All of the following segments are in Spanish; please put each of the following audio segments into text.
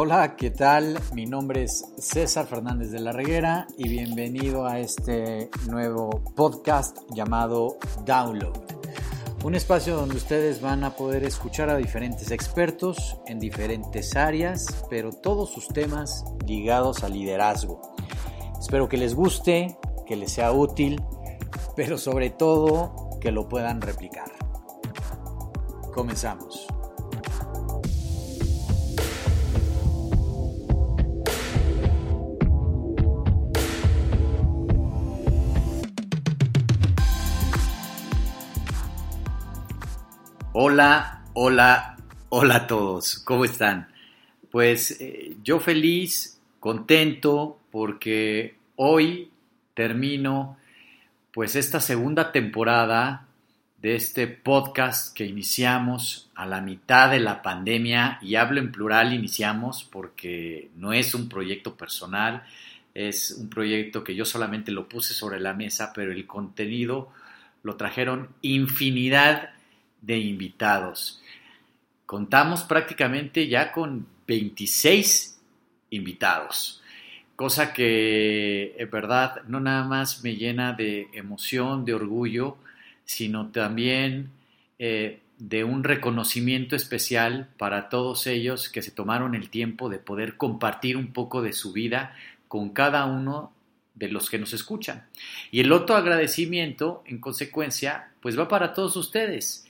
Hola, ¿qué tal? Mi nombre es César Fernández de la Reguera y bienvenido a este nuevo podcast llamado Download. Un espacio donde ustedes van a poder escuchar a diferentes expertos en diferentes áreas, pero todos sus temas ligados al liderazgo. Espero que les guste, que les sea útil, pero sobre todo que lo puedan replicar. Comenzamos. Hola, hola, hola a todos. ¿Cómo están? Pues eh, yo feliz, contento, porque hoy termino pues esta segunda temporada de este podcast que iniciamos a la mitad de la pandemia y hablo en plural iniciamos porque no es un proyecto personal, es un proyecto que yo solamente lo puse sobre la mesa, pero el contenido lo trajeron infinidad de invitados. Contamos prácticamente ya con 26 invitados, cosa que en verdad no nada más me llena de emoción, de orgullo, sino también eh, de un reconocimiento especial para todos ellos que se tomaron el tiempo de poder compartir un poco de su vida con cada uno de los que nos escuchan. Y el otro agradecimiento, en consecuencia, pues va para todos ustedes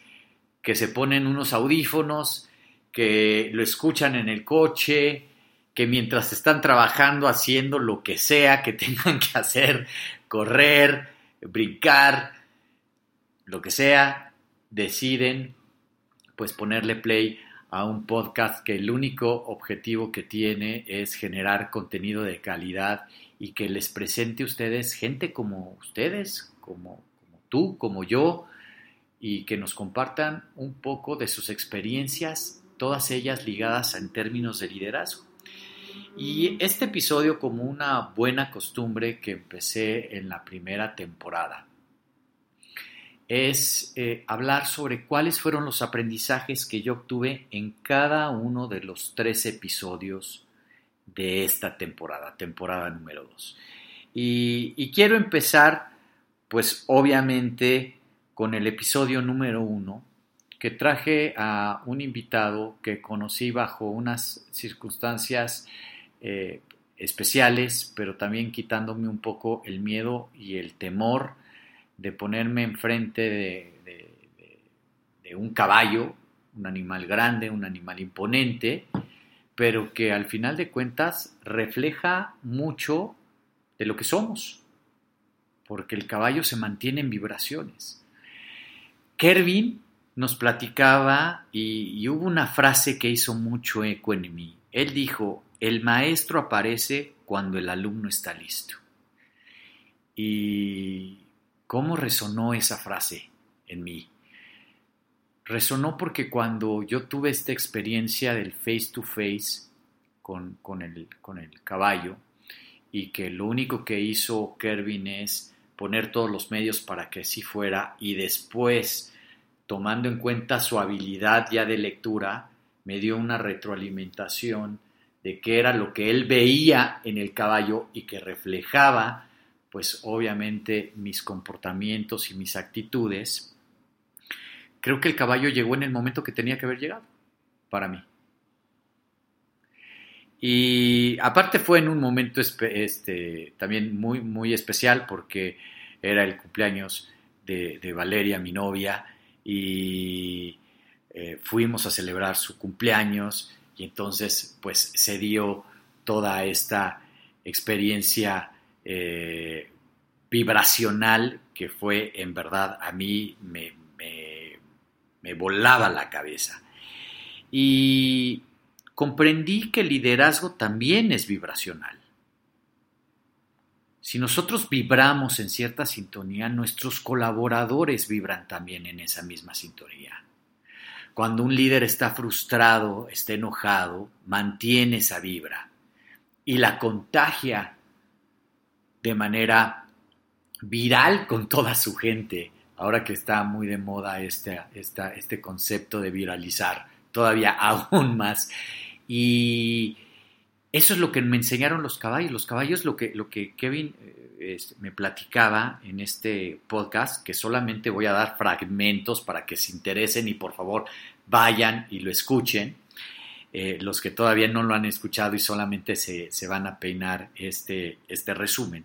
que se ponen unos audífonos, que lo escuchan en el coche, que mientras están trabajando haciendo lo que sea que tengan que hacer, correr, brincar, lo que sea, deciden pues ponerle play a un podcast que el único objetivo que tiene es generar contenido de calidad y que les presente a ustedes gente como ustedes, como, como tú, como yo, y que nos compartan un poco de sus experiencias, todas ellas ligadas en términos de liderazgo. Y este episodio como una buena costumbre que empecé en la primera temporada es eh, hablar sobre cuáles fueron los aprendizajes que yo obtuve en cada uno de los tres episodios de esta temporada, temporada número dos. Y, y quiero empezar, pues obviamente, con el episodio número uno, que traje a un invitado que conocí bajo unas circunstancias eh, especiales, pero también quitándome un poco el miedo y el temor de ponerme enfrente de, de un caballo, un animal grande, un animal imponente, pero que al final de cuentas refleja mucho de lo que somos, porque el caballo se mantiene en vibraciones. Kervin nos platicaba y, hubo una frase que hizo mucho eco en mí. Él dijo, el maestro aparece cuando el alumno está listo. ¿Y cómo resonó esa frase en mí? Resonó porque cuando yo tuve esta experiencia del face to face con, el, con el caballo y que lo único que hizo Kervin es poner todos los medios para que así fuera y después, tomando en cuenta su habilidad ya de lectura, me dio una retroalimentación de qué era lo que él veía en el caballo y que reflejaba, pues obviamente, mis comportamientos y mis actitudes. Creo que el caballo llegó en el momento que tenía que haber llegado, para mí. Y aparte fue en un momento este, también muy, muy especial porque era el cumpleaños de, Valeria, mi novia, y eh, fuimos a celebrar su cumpleaños y entonces pues se dio toda esta experiencia eh, vibracional que fue en verdad a mí me, me volaba la cabeza. Y comprendí que el liderazgo también es vibracional. Si nosotros vibramos en cierta sintonía, nuestros colaboradores vibran también en esa misma sintonía. Cuando un líder está frustrado, está enojado, mantiene esa vibra y la contagia de manera viral con toda su gente. Ahora que está muy de moda este, este concepto de viralizar, todavía aún más y, eso es lo que me enseñaron los caballos. Los caballos, lo que, lo que Kevin eh, este, me platicaba en este podcast, que solamente voy a dar fragmentos para que se interesen y por favor vayan y lo escuchen. Eh, los que todavía no lo han escuchado y solamente se, se van a peinar este, este resumen,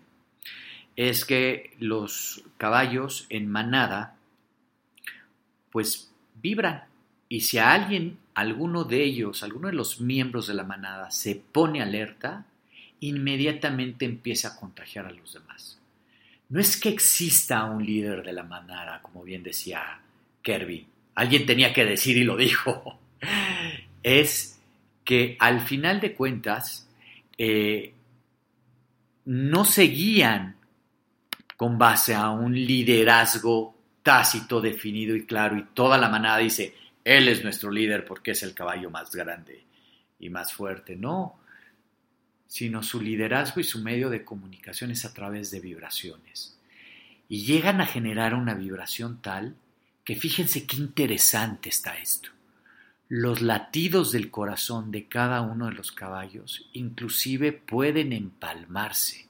es que los caballos en manada pues vibran y si a alguien, alguno de ellos, alguno de los miembros de la manada se pone alerta, inmediatamente empieza a contagiar a los demás. No es que exista un líder de la manada, como bien decía Kirby. Alguien tenía que decir y lo dijo. Es que al final de cuentas eh, no seguían con base a un liderazgo tácito, definido y claro, y toda la manada dice, él es nuestro líder porque es el caballo más grande y más fuerte. No, sino su liderazgo y su medio de comunicación es a través de vibraciones. Y llegan a generar una vibración tal que fíjense qué interesante está esto. Los latidos del corazón de cada uno de los caballos inclusive pueden empalmarse.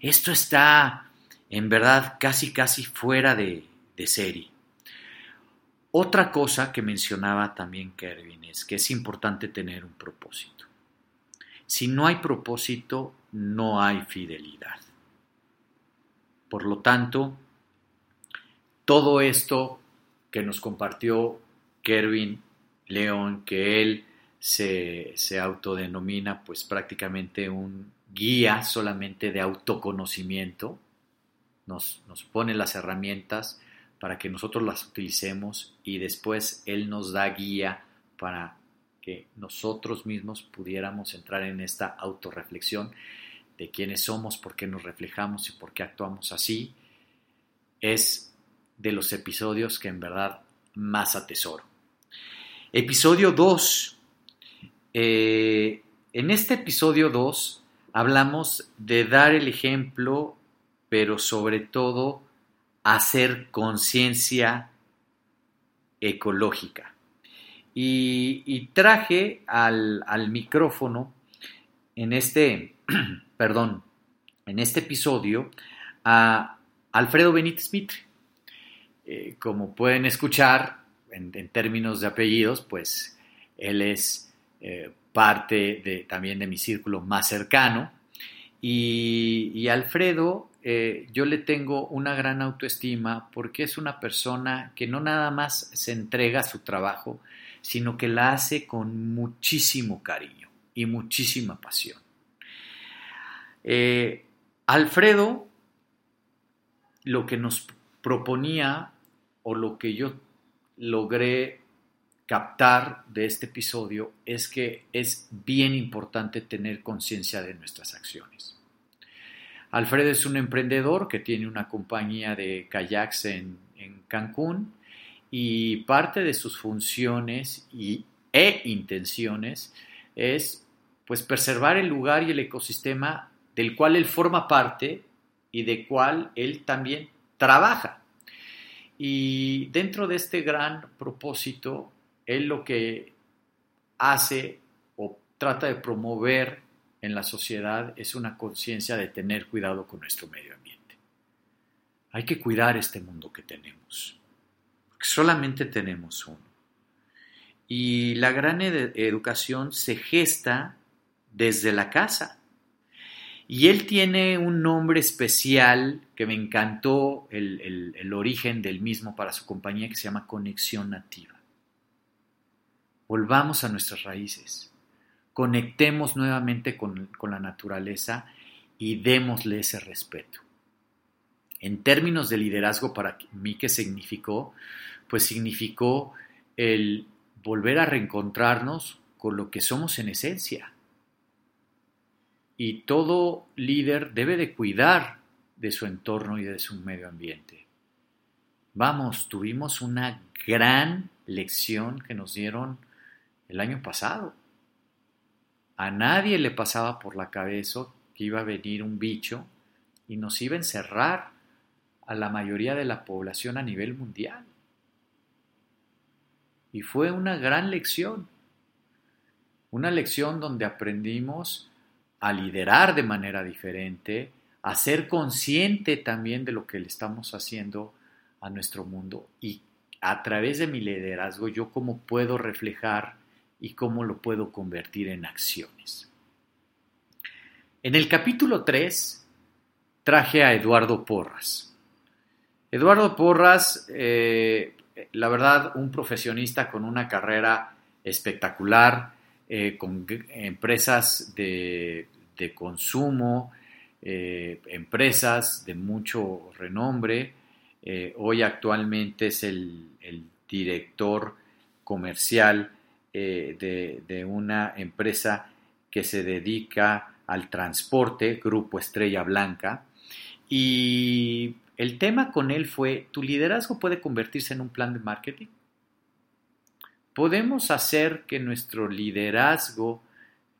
Esto está en verdad casi casi fuera de, de serie. Otra cosa que mencionaba también Kervin es que es importante tener un propósito. Si no hay propósito, no hay fidelidad. Por lo tanto, todo esto que nos compartió Kervin León, que él se, autodenomina pues prácticamente un guía solamente de autoconocimiento, nos pone las herramientas para que nosotros las utilicemos y después Él nos da guía para que nosotros mismos pudiéramos entrar en esta autorreflexión de quiénes somos, por qué nos reflejamos y por qué actuamos así, es de los episodios que en verdad más atesoro. Episodio 2. Eh, en este episodio 2 hablamos de dar el ejemplo, pero sobre todo hacer conciencia ecológica. Y, traje al, micrófono en este, perdón, en este episodio a Alfredo Benítez Mitre. Eh, como pueden escuchar, en, términos de apellidos, pues él es eh, parte de, también de mi círculo más cercano. Y Alfredo eh, yo le tengo una gran autoestima porque es una persona que no nada más se entrega a su trabajo, sino que la hace con muchísimo cariño y muchísima pasión. Eh, Alfredo lo que nos proponía o lo que yo logré captar de este episodio es que es bien importante tener conciencia de nuestras acciones. Alfredo es un emprendedor que tiene una compañía de kayaks en, Cancún y parte de sus funciones y, e intenciones es pues preservar el lugar y el ecosistema del cual él forma parte y de cual él también trabaja. Y dentro de este gran propósito, él lo que hace o trata de promover en la sociedad es una conciencia de tener cuidado con nuestro medio ambiente. Hay que cuidar este mundo que tenemos, solamente tenemos uno. Y la gran educación se gesta desde la casa. Y él tiene un nombre especial que me encantó el origen del mismo para su compañía que se llama Conexión Nativa. Volvamos a nuestras raíces conectemos nuevamente con, la naturaleza y démosle ese respeto. En términos de liderazgo, para mí, ¿qué significó? Pues significó el volver a reencontrarnos con lo que somos en esencia. Y todo líder debe de cuidar de su entorno y de su medio ambiente. Vamos, tuvimos una gran lección que nos dieron el año pasado a nadie le pasaba por la cabeza que iba a venir un bicho y nos iba a encerrar a la mayoría de la población a nivel mundial. Y fue una gran lección, una lección donde aprendimos a liderar de manera diferente, a ser consciente también de lo que le estamos haciendo a nuestro mundo y a través de mi liderazgo yo cómo puedo reflejar y cómo lo puedo convertir en acciones. En el capítulo 3 traje a Eduardo Porras. Eduardo Porras, eh, la verdad, un profesionista con una carrera espectacular, eh, con empresas de, consumo, eh, empresas de mucho renombre. hoy actualmente es el, el director comercial de, una empresa que se dedica al transporte, Grupo Estrella Blanca. Y el tema con él fue, ¿tu liderazgo puede convertirse en un plan de marketing? ¿Podemos hacer que nuestro liderazgo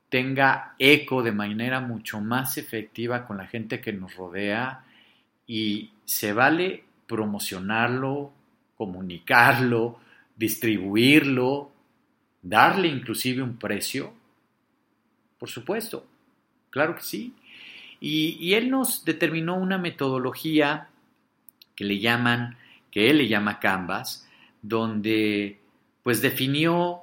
tenga eco de manera mucho más efectiva con la gente que nos rodea y se vale promocionarlo, comunicarlo, distribuirlo, darle inclusive un precio? Por supuesto, claro que sí. Y, él nos determinó una metodología que le llaman, que él le llama Canvas, donde pues definió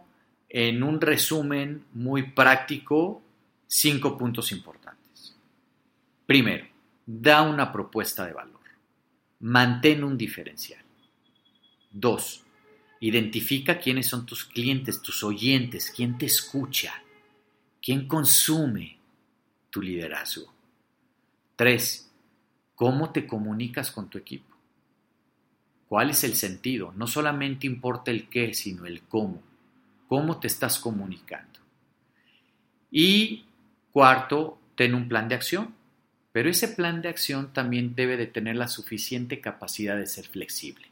en un resumen muy práctico cinco puntos importantes. Primero, da una propuesta de valor. Mantén un diferencial. Dos, identifica quiénes son tus clientes, tus oyentes, quién te escucha, quién consume tu liderazgo. Tres, cómo te comunicas con tu equipo. ¿Cuál es el sentido? No solamente importa el qué, sino el cómo. ¿Cómo te estás comunicando? Y cuarto, ten un plan de acción. Pero ese plan de acción también debe de tener la suficiente capacidad de ser flexible,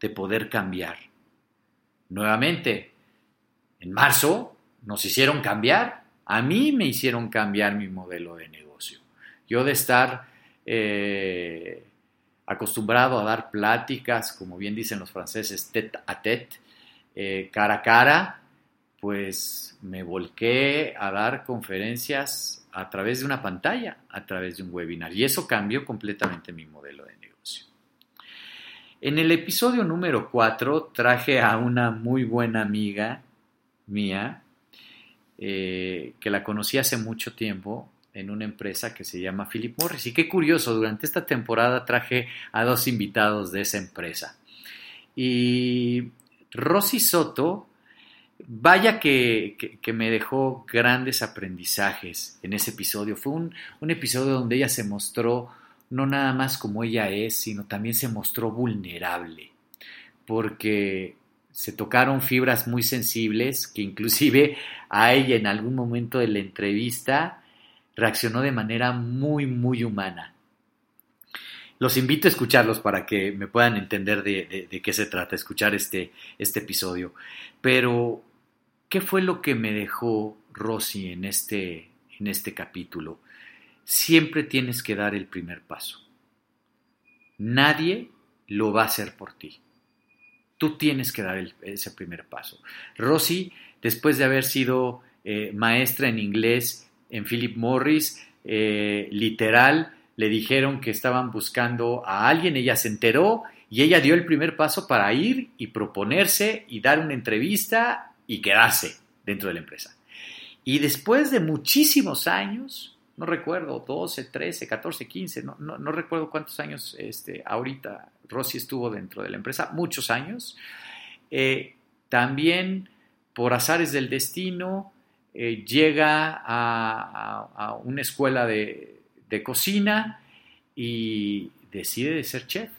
de poder cambiar. Nuevamente, en marzo nos hicieron cambiar. A mí me hicieron cambiar mi modelo de negocio. Yo de estar eh, acostumbrado a dar pláticas, como bien dicen los franceses, tête a tête, eh, cara a cara, pues me volqué a dar conferencias a través de una pantalla, a través de un webinar. Y eso cambió completamente mi modelo de negocio. En el episodio número 4 traje a una muy buena amiga mía, eh, que la conocí hace mucho tiempo, en una empresa que se llama Philip Morris. Y qué curioso, durante esta temporada traje a dos invitados de esa empresa. Y Rosy Soto, vaya que, me dejó grandes aprendizajes en ese episodio. Fue un, un episodio donde ella se mostró no nada más como ella es, sino también se mostró vulnerable, porque se tocaron fibras muy sensibles que inclusive a ella en algún momento de la entrevista reaccionó de manera muy, muy humana. Los invito a escucharlos para que me puedan entender de, qué se trata, escuchar este, este episodio. Pero, ¿qué fue lo que me dejó Rosy en este, en este capítulo? Siempre tienes que dar el primer paso. Nadie lo va a hacer por ti. Tú tienes que dar ese primer paso. Rosy, después de haber sido eh, maestra en inglés en Philip Morris, eh, literal, le dijeron que estaban buscando a alguien, ella se enteró y ella dio el primer paso para ir y proponerse y dar una entrevista y quedarse dentro de la empresa. Y después de muchísimos años, no recuerdo, 12, 13, 14, 15, no, no, recuerdo cuántos años este, ahorita Rosy estuvo dentro de la empresa, muchos años, eh, también por azares del destino, eh, llega a, una escuela de, cocina y decide ser chef,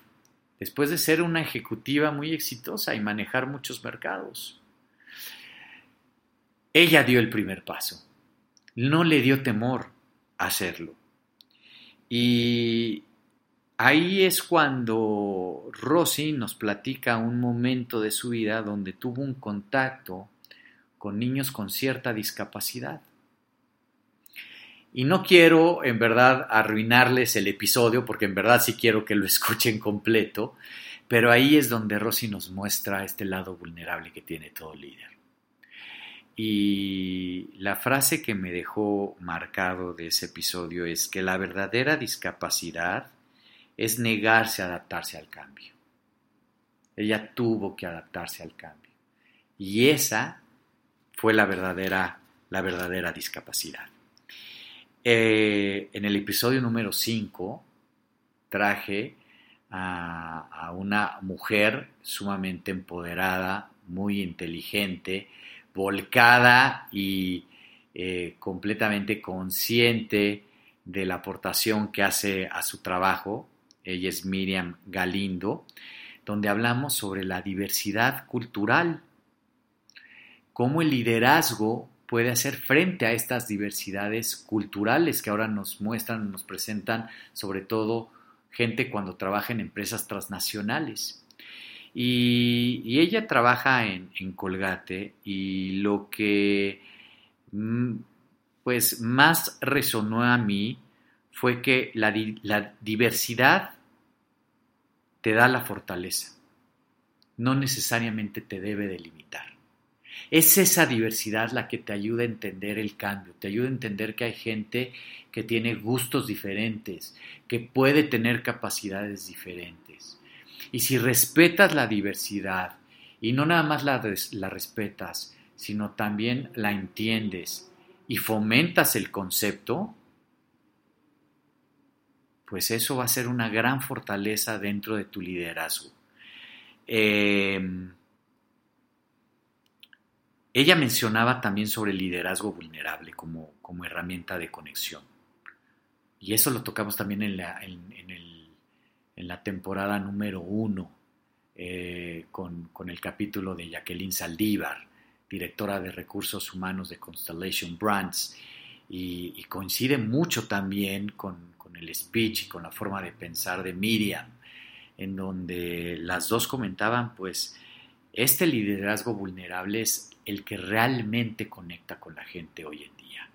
después de ser una ejecutiva muy exitosa y manejar muchos mercados. Ella dio el primer paso, no le dio temor hacerlo. Y ahí es cuando Rosy nos platica un momento de su vida donde tuvo un contacto con niños con cierta discapacidad. Y no quiero, en verdad, arruinarles el episodio, porque en verdad sí quiero que lo escuchen completo, pero ahí es donde Rosy nos muestra este lado vulnerable que tiene todo líder. Y la frase que me dejó marcado de ese episodio es que la verdadera discapacidad es negarse a adaptarse al cambio. Ella tuvo que adaptarse al cambio. Y esa fue la verdadera, la verdadera discapacidad. Eh, en el episodio número 5 traje a, a, una mujer sumamente empoderada, muy inteligente, volcada y eh, completamente consciente de la aportación que hace a su trabajo. Ella es Miriam Galindo, donde hablamos sobre la diversidad cultural, cómo el liderazgo puede hacer frente a estas diversidades culturales que ahora nos muestran, nos presentan sobre todo gente cuando trabaja en empresas transnacionales. Y, ella trabaja en, Colgate y lo que mm, pues más resonó a mí fue que la, la diversidad te da la fortaleza, no necesariamente te debe delimitar. Es esa diversidad la que te ayuda a entender el cambio, te ayuda a entender que hay gente que tiene gustos diferentes, que puede tener capacidades diferentes. Y si respetas la diversidad, y no nada más la, la respetas, sino también la entiendes y fomentas el concepto, pues eso va a ser una gran fortaleza dentro de tu liderazgo. Eh, ella mencionaba también sobre el liderazgo vulnerable como, como herramienta de conexión. Y eso lo tocamos también en en, la temporada número uno, eh, con, el capítulo de Jacqueline Saldívar, directora de recursos humanos de Constellation Brands. Y, coincide mucho también con, con el speech y con la forma de pensar de Miriam, en donde las dos comentaban, pues, este liderazgo vulnerable es el que realmente conecta con la gente hoy en día.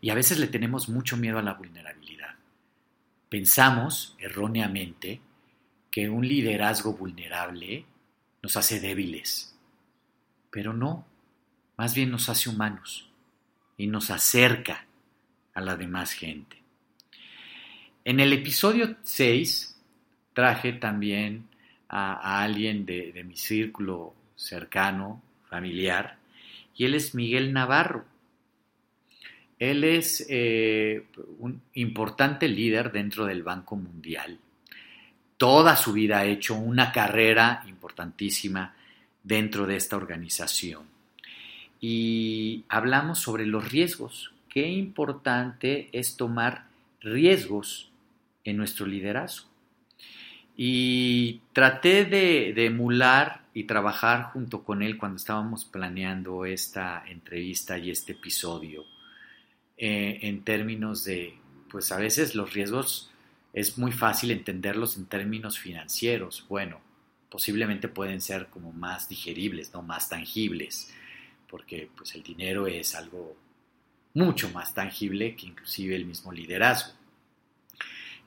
Y a veces le tenemos mucho miedo a la vulnerabilidad. Pensamos erróneamente que un liderazgo vulnerable nos hace débiles, pero no, más bien nos hace humanos y nos acerca a la demás gente. En el episodio 6 traje también a, alguien de, de mi círculo cercano, familiar, y él es Miguel Navarro. Él es eh, un importante líder dentro del Banco Mundial. Toda su vida ha hecho una carrera importantísima dentro de esta organización. Y hablamos sobre los riesgos. Qué importante es tomar riesgos en nuestro liderazgo. Y traté de, emular y trabajar junto con él cuando estábamos planeando esta entrevista y este episodio eh, en términos de, pues a veces los riesgos es muy fácil entenderlos en términos financieros. Bueno, posiblemente pueden ser como más digeribles, no más tangibles, porque pues el dinero es algo mucho más tangible que inclusive el mismo liderazgo.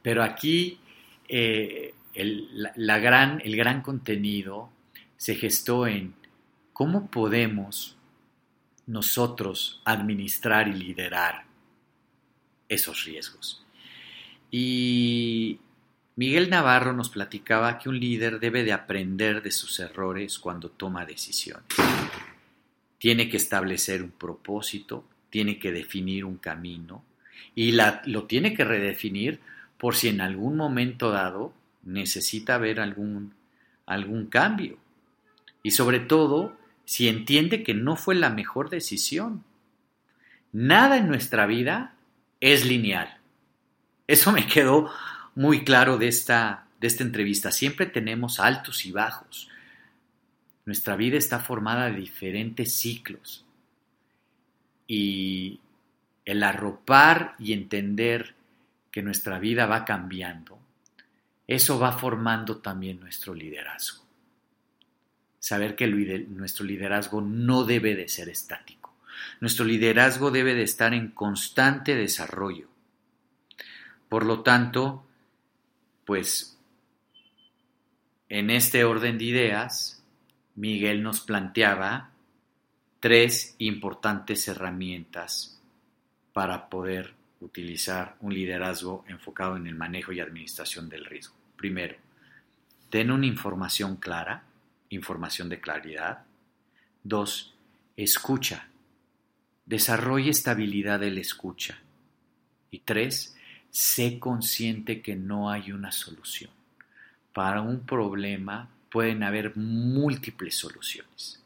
Pero aquí eh, el, la, gran, el gran contenido se gestó en cómo podemos nosotros administrar y liderar esos riesgos. Y Miguel Navarro nos platicaba que un líder debe de aprender de sus errores cuando toma decisiones. Tiene que establecer un propósito, tiene que definir un camino y la, lo tiene que redefinir por si en algún momento dado necesita ver algún, algún cambio. Y sobre todo, si entiende que no fue la mejor decisión. Nada en nuestra vida es lineal. Eso me quedó muy claro de esta, de esta entrevista. Siempre tenemos altos y bajos. Nuestra vida está formada de diferentes ciclos. Y el arropar y entender que nuestra vida va cambiando eso va formando también nuestro liderazgo. Saber que nuestro liderazgo no debe de ser estático. Nuestro liderazgo debe de estar en constante desarrollo. Por lo tanto, pues en este orden de ideas, Miguel nos planteaba tres importantes herramientas para poder utilizar un liderazgo enfocado en el manejo y administración del riesgo. Primero, ten una información clara, información de claridad. Dos, escucha. Desarrolla estabilidad del escucha. Y tres, sé consciente que no hay una solución. Para un problema pueden haber múltiples soluciones.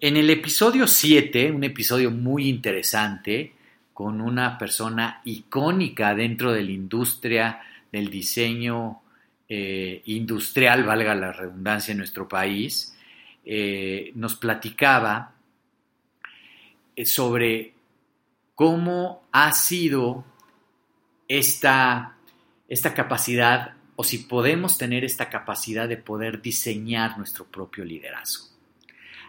En el episodio 7, un episodio muy interesante, con una persona icónica dentro de la industria del diseño eh, industrial, valga la redundancia en nuestro país, eh, nos platicaba eh, sobre cómo ha sido esta, esta capacidad o si podemos tener esta capacidad de poder diseñar nuestro propio liderazgo.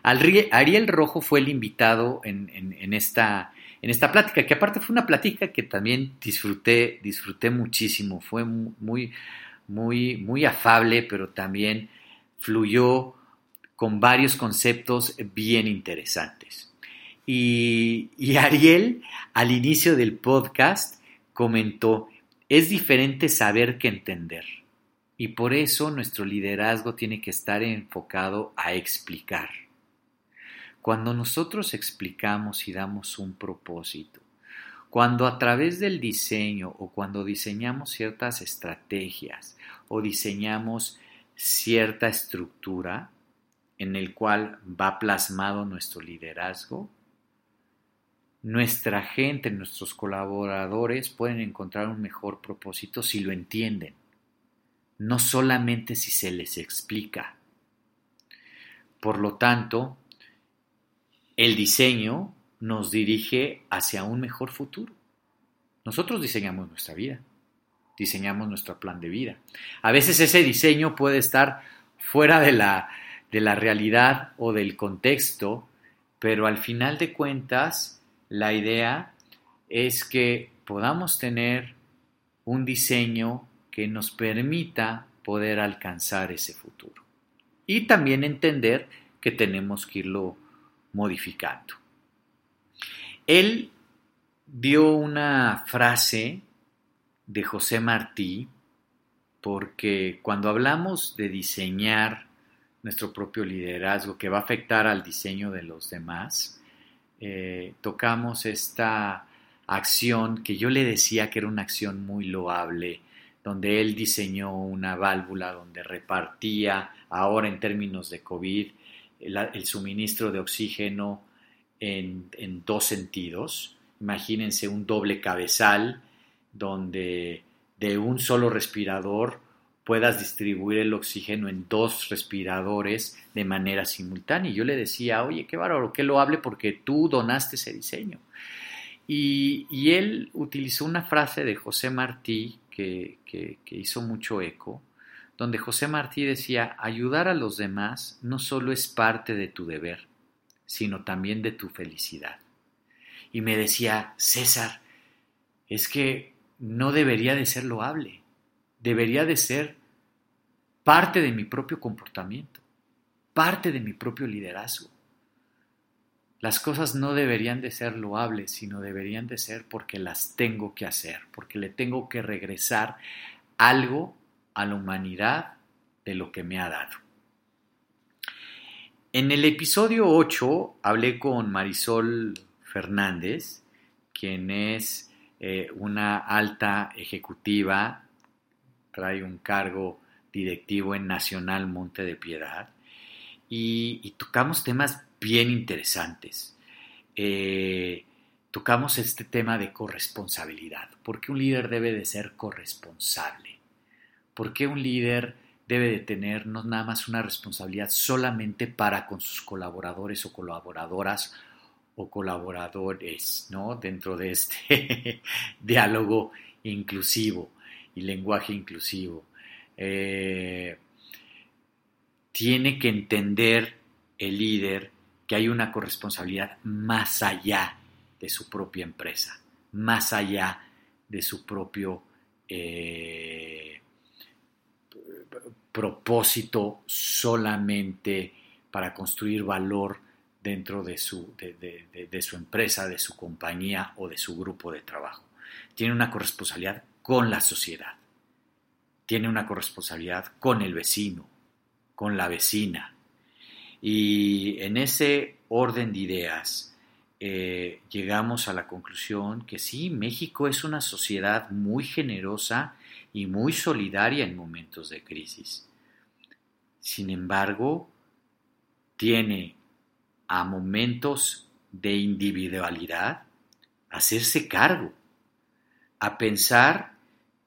Ariel Rojo fue el invitado en, esta, en esta plática, que aparte fue una plática que también disfruté, disfruté muchísimo, fue muy, muy, muy afable, pero también fluyó con varios conceptos bien interesantes. Y, y Ariel, al inicio del podcast, comentó, es diferente saber que entender. Y por eso nuestro liderazgo tiene que estar enfocado a explicar. Cuando nosotros explicamos y damos un propósito, cuando a través del diseño o cuando diseñamos ciertas estrategias o diseñamos cierta estructura en el cual va plasmado nuestro liderazgo, nuestra gente, nuestros colaboradores pueden encontrar un mejor propósito si lo entienden no solamente si se les explica. Por lo tanto, el diseño nos dirige hacia un mejor futuro. Nosotros diseñamos nuestra vida, diseñamos nuestro plan de vida. A veces ese diseño puede estar fuera de la, de la realidad o del contexto, pero al final de cuentas, la idea es que podamos tener un diseño que nos permita poder alcanzar ese futuro. Y también entender que tenemos que irlo modificando. Él dio una frase de José Martí, porque cuando hablamos de diseñar nuestro propio liderazgo que va a afectar al diseño de los demás, eh, tocamos esta acción que yo le decía que era una acción muy loable, donde él diseñó una válvula donde repartía, ahora en términos de COVID, el, suministro de oxígeno en, dos sentidos. Imagínense un doble cabezal donde de un solo respirador puedas distribuir el oxígeno en dos respiradores de manera simultánea. Y yo le decía, oye, qué bárbaro, qué lo hable porque tú donaste ese diseño. Y, y él utilizó una frase de José Martí que, hizo mucho eco, donde José Martí decía, ayudar a los demás no solo es parte de tu deber, sino también de tu felicidad. Y me decía, César, es que no debería de ser loable, debería de ser parte de mi propio comportamiento, parte de mi propio liderazgo. Las cosas no deberían de ser loables, sino deberían de ser porque las tengo que hacer, porque le tengo que regresar algo a la humanidad de lo que me ha dado. En el episodio 8 hablé con Marisol Fernández, quien es eh, una alta ejecutiva, trae un cargo directivo en Nacional Monte de Piedad, y, tocamos temas bien interesantes. Eh, tocamos este tema de corresponsabilidad. ¿Por qué un líder debe de ser corresponsable? ¿Por qué un líder debe de tener nada más una responsabilidad solamente para con sus colaboradores o colaboradoras o colaboradores, ¿no? Dentro de este diálogo inclusivo y lenguaje inclusivo. Eh, tiene que entender el líder que hay una corresponsabilidad más allá de su propia empresa, más allá de su propio eh, propósito solamente para construir valor dentro de su, de, su empresa, de su compañía o de su grupo de trabajo. Tiene una corresponsabilidad con la sociedad. Tiene una corresponsabilidad con el vecino, con la vecina. Y en ese orden de ideas eh, llegamos a la conclusión que sí, México es una sociedad muy generosa y muy solidaria en momentos de crisis. Sin embargo, tiene a momentos de individualidad hacerse cargo, a pensar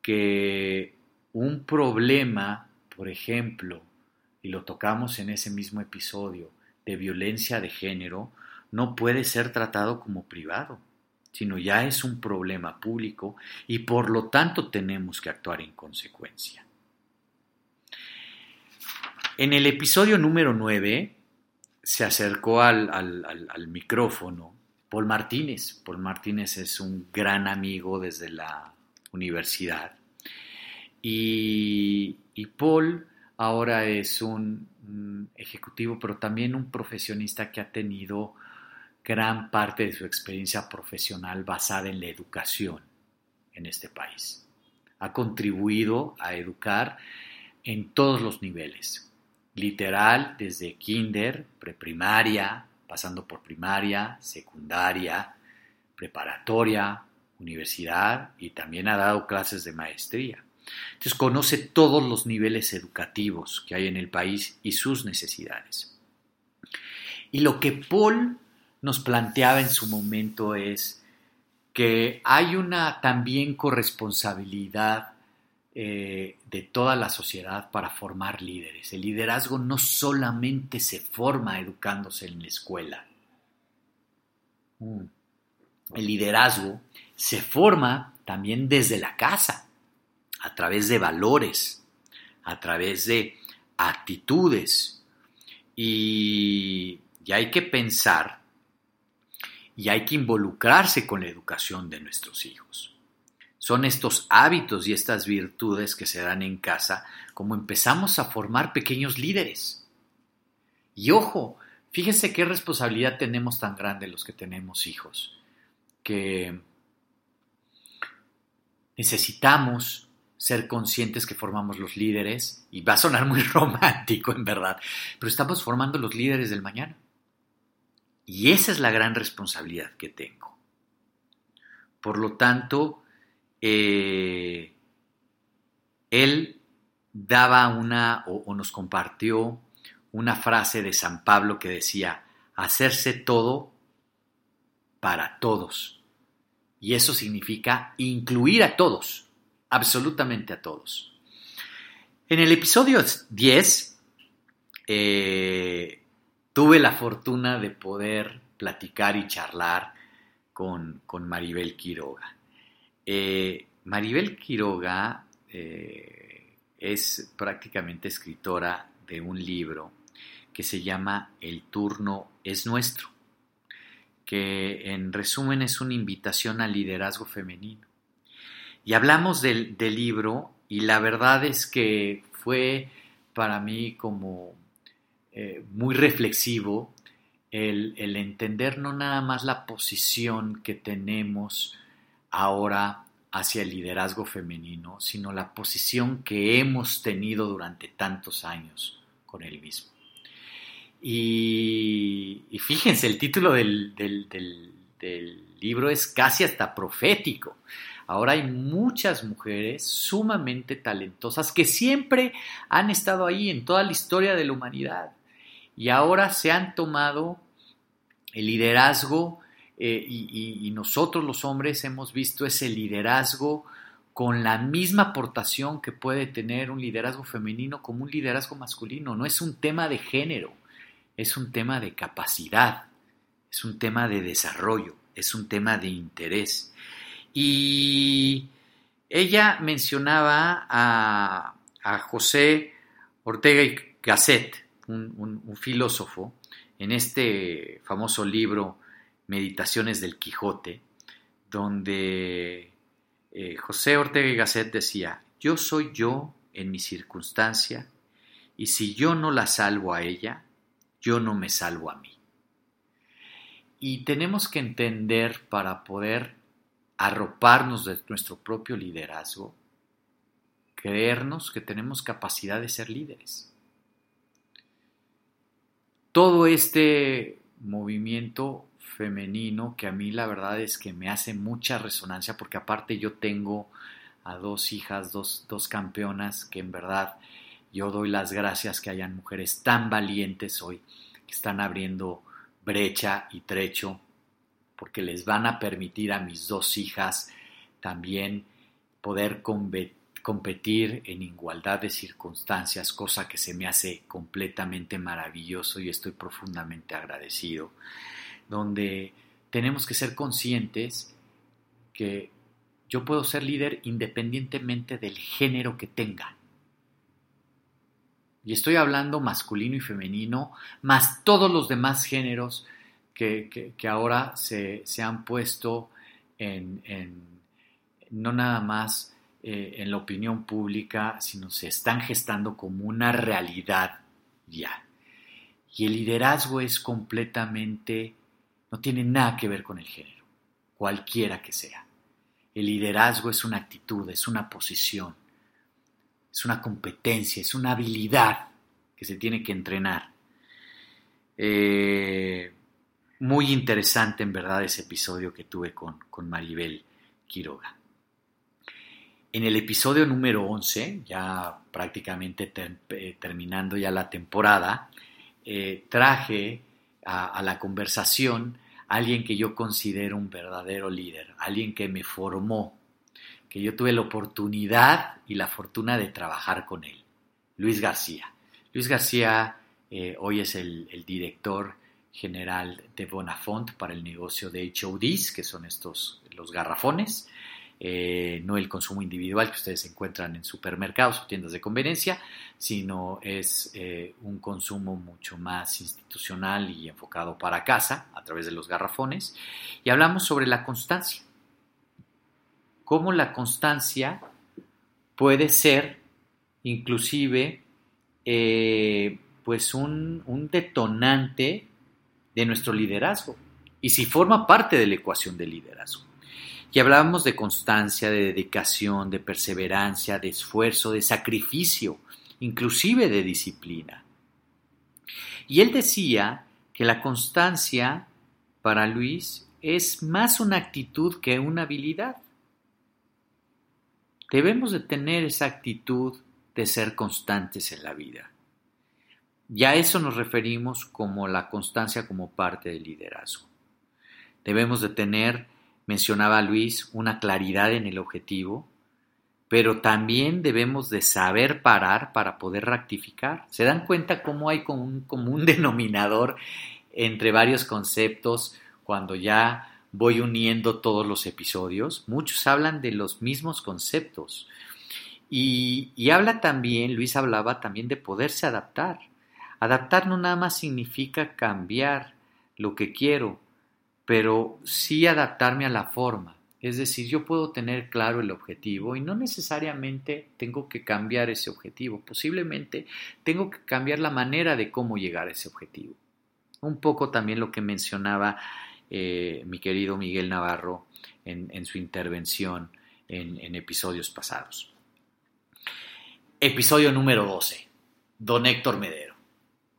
que un problema, por ejemplo, y lo tocamos en ese mismo episodio, de violencia de género, no puede ser tratado como privado, sino ya es un problema público y por lo tanto tenemos que actuar en consecuencia. En el episodio número 9 se acercó al, micrófono Paul Martínez. Paul Martínez es un gran amigo desde la universidad. Y, Paul ahora es un, ejecutivo, pero también un profesionista que ha tenido gran parte de su experiencia profesional basada en la educación en este país. Ha contribuido a educar en todos los niveles, literal desde kinder, preprimaria, pasando por primaria, secundaria, preparatoria, universidad y también ha dado clases de maestría. Entonces conoce todos los niveles educativos que hay en el país y sus necesidades. Y lo que Paul nos planteaba en su momento es que hay una también corresponsabilidad eh, de toda la sociedad para formar líderes. El liderazgo no solamente se forma educándose en la escuela. Mm. El liderazgo se forma también desde la casa, a través de valores, a través de actitudes. Y, y hay que pensar y hay que involucrarse con la educación de nuestros hijos. Son estos hábitos y estas virtudes que se dan en casa como empezamos a formar pequeños líderes. Y ojo, fíjense qué responsabilidad tenemos tan grande los que tenemos hijos, que necesitamos ser conscientes que formamos los líderes, y va a sonar muy romántico en verdad, pero estamos formando los líderes del mañana. Y esa es la gran responsabilidad que tengo. Por lo tanto, eh, él daba una o, nos compartió una frase de San Pablo que decía, hacerse todo para todos. Y eso significa incluir a todos, absolutamente a todos. En el episodio 10 eh, tuve la fortuna de poder platicar y charlar con, con Maribel Quiroga. Eh, Maribel Quiroga eh, es prácticamente escritora de un libro que se llama El turno es nuestro, que en resumen es una invitación al liderazgo femenino. Y hablamos del, libro y la verdad es que fue para mí como eh, muy reflexivo el, el entender no nada más la posición que tenemos ahora hacia el liderazgo femenino, sino la posición que hemos tenido durante tantos años con él mismo. Y, fíjense, el título del, libro es casi hasta profético. Ahora hay muchas mujeres sumamente talentosas que siempre han estado ahí en toda la historia de la humanidad y ahora se han tomado el liderazgo eh, y, nosotros los hombres hemos visto ese liderazgo con la misma aportación que puede tener un liderazgo femenino como un liderazgo masculino. No es un tema de género, es un tema de capacidad, es un tema de desarrollo, es un tema de interés. Y ella mencionaba a, José Ortega y Gasset, un filósofo, en este famoso libro Meditaciones del Quijote, donde eh, José Ortega y Gasset decía, yo soy yo en mi circunstancia, y si yo no la salvo a ella, yo no me salvo a mí. Y tenemos que entender para poder arroparnos de nuestro propio liderazgo, creernos que tenemos capacidad de ser líderes. Todo este movimiento femenino que a mí la verdad es que me hace mucha resonancia porque aparte yo tengo a dos hijas, dos, dos campeonas que en verdad yo doy las gracias que hayan mujeres tan valientes hoy que están abriendo brecha y trecho porque les van a permitir a mis dos hijas también poder competir en igualdad de circunstancias, cosa que se me hace completamente maravilloso y estoy profundamente agradecido, donde tenemos que ser conscientes que yo puedo ser líder independientemente del género que tenga. Y estoy hablando masculino y femenino, más todos los demás géneros que, ahora se, han puesto en, no nada más eh, en la opinión pública, sino se están gestando como una realidad ya. Y el liderazgo es completamente, no tiene nada que ver con el género, cualquiera que sea. El liderazgo es una actitud, es una posición, es una competencia, es una habilidad que se tiene que entrenar. Eh, muy interesante en verdad ese episodio que tuve con, Maribel Quiroga. En el episodio número 11, ya prácticamente eh, terminando ya la temporada, eh, traje a, la conversación a alguien que yo considero un verdadero líder, alguien que me formó, que yo tuve la oportunidad y la fortuna de trabajar con él, Luis García. Luis García eh, hoy es el, el director general de Bonafont para el negocio de HODs, que son estos, los garrafones, eh, no el consumo individual que ustedes encuentran en supermercados o tiendas de conveniencia, sino es eh, un consumo mucho más institucional y enfocado para casa a través de los garrafones. Y hablamos sobre la constancia. Cómo la constancia puede ser inclusive eh, pues un, un detonante de nuestro liderazgo y si forma parte de la ecuación del liderazgo. Y hablábamos de constancia, de dedicación, de perseverancia, de esfuerzo, de sacrificio, inclusive de disciplina. Y él decía que la constancia para Luis es más una actitud que una habilidad. Debemos de tener esa actitud de ser constantes en la vida. Ya a eso nos referimos como la constancia como parte del liderazgo. Debemos de tener, mencionaba Luis, una claridad en el objetivo, pero también debemos de saber parar para poder rectificar. ¿Se dan cuenta cómo hay como un común denominador entre varios conceptos cuando ya voy uniendo todos los episodios? Muchos hablan de los mismos conceptos. Y, y habla también, Luis hablaba también de poderse adaptar. Adaptar no nada más significa cambiar lo que quiero, pero sí adaptarme a la forma. Es decir, yo puedo tener claro el objetivo y no necesariamente tengo que cambiar ese objetivo. Posiblemente tengo que cambiar la manera de cómo llegar a ese objetivo. Un poco también lo que mencionaba eh, mi querido Miguel Navarro en, su intervención en, en episodios pasados. Episodio número 12. Don Héctor Medero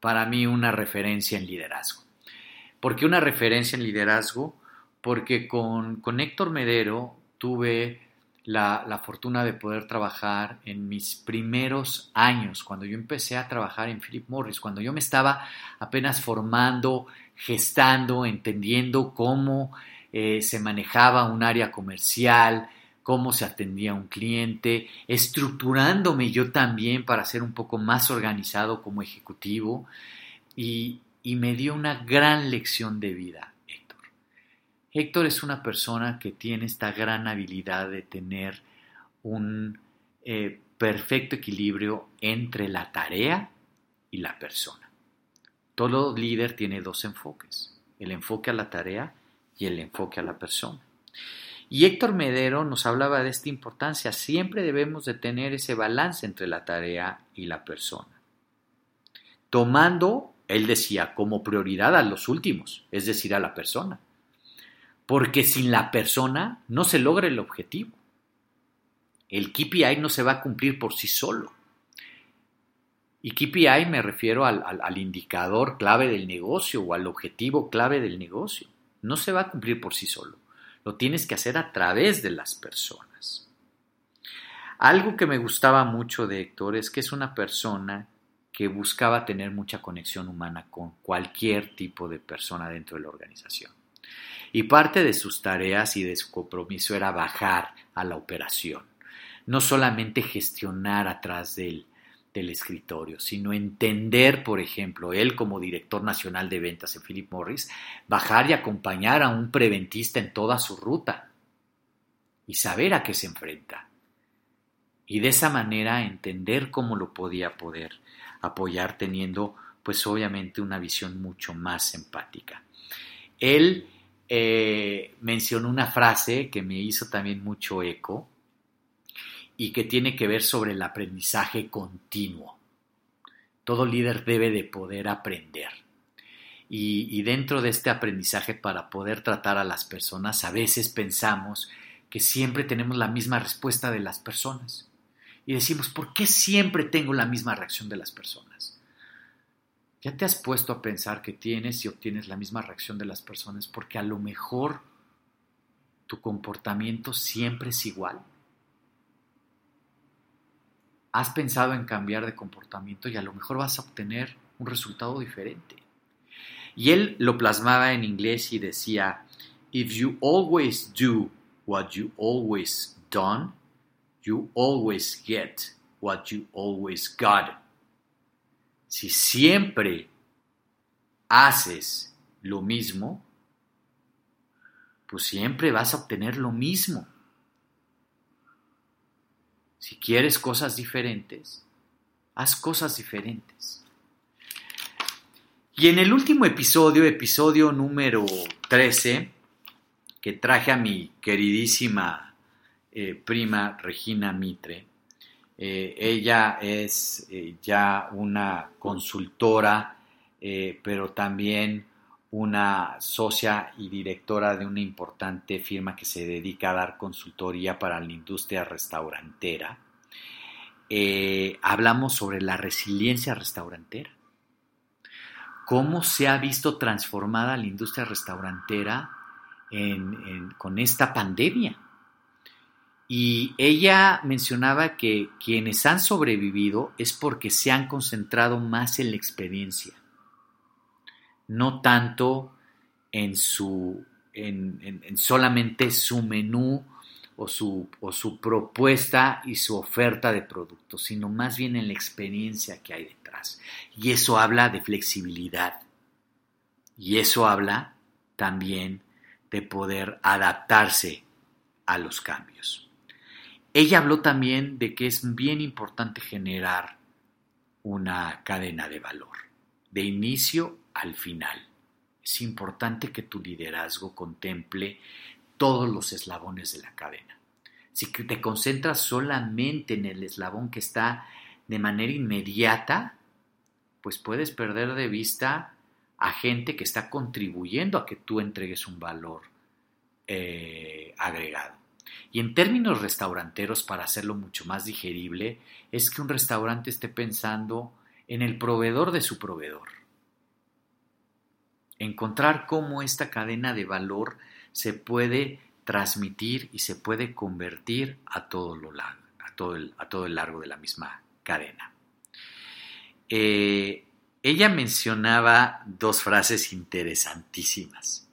para mí una referencia en liderazgo. ¿Por qué una referencia en liderazgo? Porque con, con Héctor Medero tuve la, la, fortuna de poder trabajar en mis primeros años, cuando yo empecé a trabajar en Philip Morris, cuando yo me estaba apenas formando, gestando, entendiendo cómo eh, se manejaba un área comercial, cómo se atendía a un cliente, estructurándome yo también para ser un poco más organizado como ejecutivo y, me dio una gran lección de vida, Héctor. Héctor es una persona que tiene esta gran habilidad de tener un eh, perfecto equilibrio entre la tarea y la persona. Todo líder tiene dos enfoques, el enfoque a la tarea y el enfoque a la persona. Y Héctor Medero nos hablaba de esta importancia. Siempre debemos de tener ese balance entre la tarea y la persona. Tomando él decía, como prioridad a los últimos, es decir, a la persona. Porque sin la persona no se logra el objetivo. El KPI no se va a cumplir por sí solo. Y KPI me refiero al, indicador clave del negocio o al objetivo clave del negocio. No se va a cumplir por sí solo. Lo tienes que hacer a través de las personas. Algo que me gustaba mucho de Héctor es que es una persona que buscaba tener mucha conexión humana con cualquier tipo de persona dentro de la organización. Y parte de sus tareas y de su compromiso era bajar a la operación, no solamente gestionar atrás del, escritorio, sino entender, por ejemplo, él como director nacional de ventas en Philip Morris, bajar y acompañar a un preventista en toda su ruta y saber a qué se enfrenta. Y de esa manera entender cómo lo podía poder apoyar teniendo pues obviamente una visión mucho más empática. Él eh, mencionó una frase que me hizo también mucho eco y que tiene que ver sobre el aprendizaje continuo. Todo líder debe de poder aprender. Y, y dentro de este aprendizaje para poder tratar a las personas, a veces pensamos que siempre tenemos la misma respuesta de las personas y decimos, ¿por qué siempre tengo la misma reacción de las personas? ¿Ya te has puesto a pensar que tienes y obtienes la misma reacción de las personas porque a lo mejor tu comportamiento siempre es igual? Has pensado en cambiar de comportamiento y a lo mejor vas a obtener un resultado diferente. Y él lo plasmaba en inglés y decía, If you always do what you always done, you always get what you always got. Si siempre haces lo mismo, pues siempre vas a obtener lo mismo. Si quieres cosas diferentes, haz cosas diferentes. Y en el último episodio, episodio número 13, que traje a mi queridísima eh, prima Regina Mitre. Eh, ella es eh, ya una consultora, pero también una socia y directora de una importante firma que se dedica a dar consultoría para la industria restaurantera. hablamos sobre la resiliencia restaurantera. Cómo se ha visto transformada la industria restaurantera con esta pandemia. Y ella mencionaba que quienes han sobrevivido es porque se han concentrado más en la experiencia, no tanto en su en, solamente su menú o su, o su propuesta y su oferta de productos, sino más bien en la experiencia que hay detrás. Y eso habla de flexibilidad. Y eso habla también de poder adaptarse a los cambios. Ella habló también de que es bien importante generar una cadena de valor, de inicio al final. Es importante que tu liderazgo contemple todos los eslabones de la cadena. Si te concentras solamente en el eslabón que está de manera inmediata, pues puedes perder de vista a gente que está contribuyendo a que tú entregues un valor eh, agregado. Y en términos restauranteros, para hacerlo mucho más digerible, es que un restaurante esté pensando en el proveedor de su proveedor. Encontrar cómo esta cadena de valor se puede transmitir y se puede convertir a todo, lo, a todo, el, a todo el largo de la misma cadena. Eh, ella mencionaba dos frases interesantísimas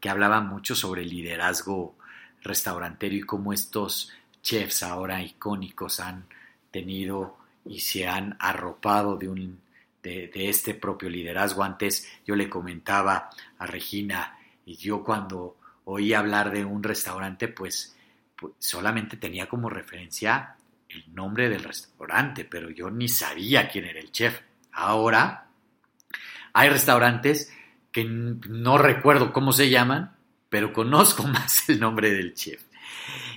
que hablaban mucho sobre liderazgo restaurantero y cómo estos chefs ahora icónicos han tenido y se han arropado de, un, de, este propio liderazgo. Antes yo le comentaba a Regina y yo cuando oí hablar de un restaurante, pues, pues solamente tenía como referencia el nombre del restaurante, pero yo ni sabía quién era el chef. Ahora hay restaurantes que no recuerdo cómo se llaman, pero conozco más el nombre del chef.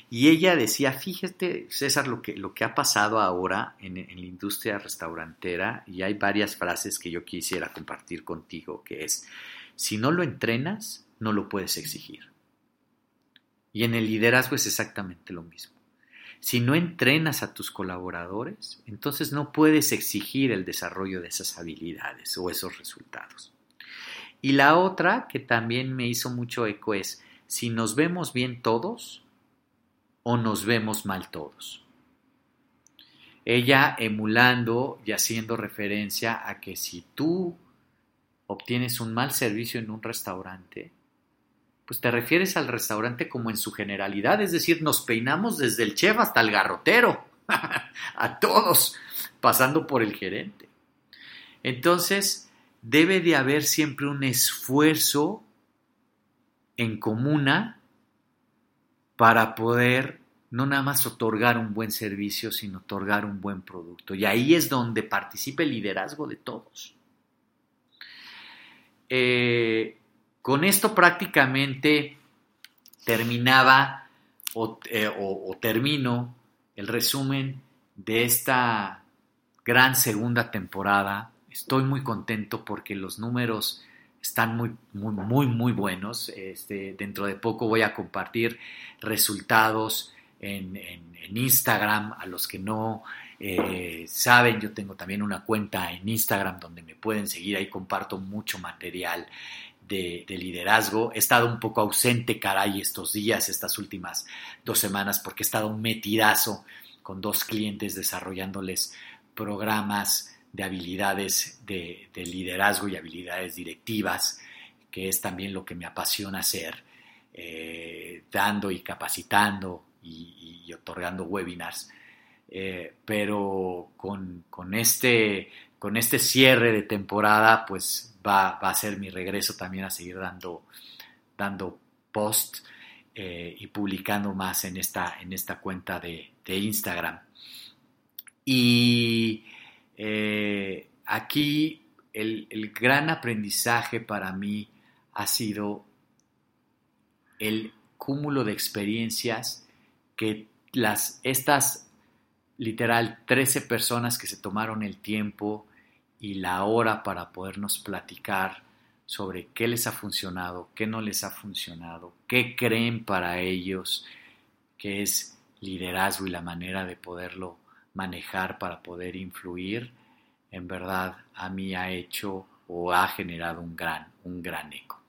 Y ella decía, fíjate, César, lo que, lo que ha pasado ahora en, en, la industria restaurantera, y hay varias frases que yo quisiera compartir contigo, que es, si no lo entrenas, no lo puedes exigir. Y en el liderazgo es exactamente lo mismo. Si no entrenas a tus colaboradores, entonces no puedes exigir el desarrollo de esas habilidades o esos resultados. Y la otra que también me hizo mucho eco es, si nos vemos bien todos o nos vemos mal todos. Ella emulando y haciendo referencia a que si tú obtienes un mal servicio en un restaurante, pues te refieres al restaurante como en su generalidad, es decir, nos peinamos desde el chef hasta el garrotero, a todos, pasando por el gerente. Entonces, debe de haber siempre un esfuerzo en comuna para poder no nada más otorgar un buen servicio, sino otorgar un buen producto. Y ahí es donde participa el liderazgo de todos. Eh, con esto prácticamente terminaba eh, o, termino el resumen de esta gran segunda temporada. Estoy muy contento porque los números están muy, muy, muy, muy buenos. Este, dentro de poco voy a compartir resultados en, Instagram. A los que no eh, saben, yo tengo también una cuenta en Instagram donde me pueden seguir. Ahí comparto mucho material de, liderazgo. He estado un poco ausente, caray, estos días, estas últimas dos semanas, porque he estado un metidazo con dos clientes desarrollándoles programas de habilidades de, liderazgo y habilidades directivas, que es también lo que me apasiona hacer, eh, dando y capacitando y, otorgando webinars. Eh, pero con, con, este, con este cierre de temporada, pues va, a ser mi regreso también a seguir dando, dando eh, y publicando más en esta, en esta cuenta de, Instagram. Y eh, aquí el, el, gran aprendizaje para mí ha sido el cúmulo de experiencias que las, estas literal 13 personas que se tomaron el tiempo y la hora para podernos platicar sobre qué les ha funcionado, qué no les ha funcionado, qué creen para ellos, qué es liderazgo y la manera de poderlo manejar para poder influir, en verdad a mí ha hecho o ha generado un gran, un gran eco.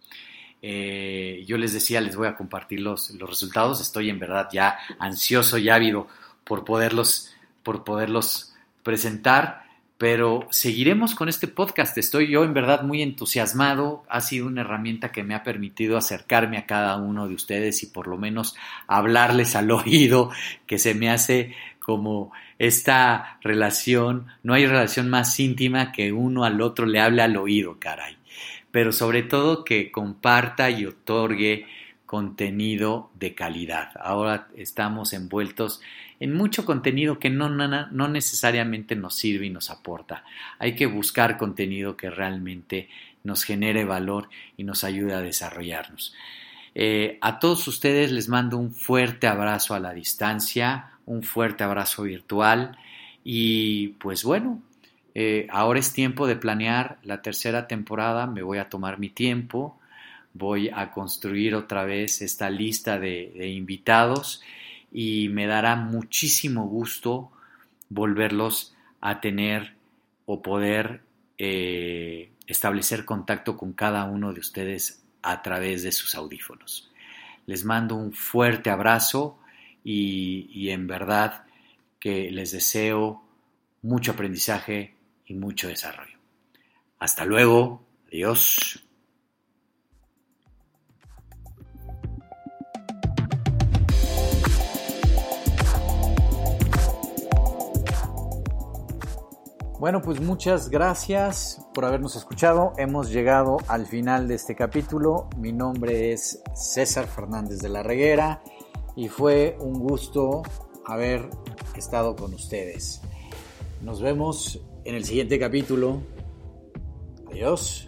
Eh, yo les decía, les voy a compartir los, los resultados, estoy en verdad ya ansioso y ávido por poderlos, por poderlos presentar pero seguiremos con este podcast. Estoy yo en verdad muy entusiasmado. Ha sido una herramienta que me ha permitido acercarme a cada uno de ustedes y por lo menos hablarles al oído, que se me hace como esta relación, no hay relación más íntima que uno al otro le hable al oído, caray. Pero sobre todo que comparta y otorgue contenido de calidad. Ahora estamos envueltos en mucho contenido que no, no, necesariamente nos sirve y nos aporta. Hay que buscar contenido que realmente nos genere valor y nos ayude a desarrollarnos. Eh, a todos ustedes les mando un fuerte abrazo a la distancia, un fuerte abrazo virtual y pues bueno, eh, ahora es tiempo de planear la tercera temporada, me voy a tomar mi tiempo, voy a construir otra vez esta lista de invitados y me dará muchísimo gusto volverlos a tener o poder eh, establecer contacto con cada uno de ustedes a través de sus audífonos. Les mando un fuerte abrazo y, en verdad que les deseo mucho aprendizaje y mucho desarrollo. Hasta luego, adiós. Bueno, pues muchas gracias por habernos escuchado. Hemos llegado al final de este capítulo. Mi nombre es César Fernández de la Reguera y fue un gusto haber estado con ustedes. Nos vemos en el siguiente capítulo. Adiós.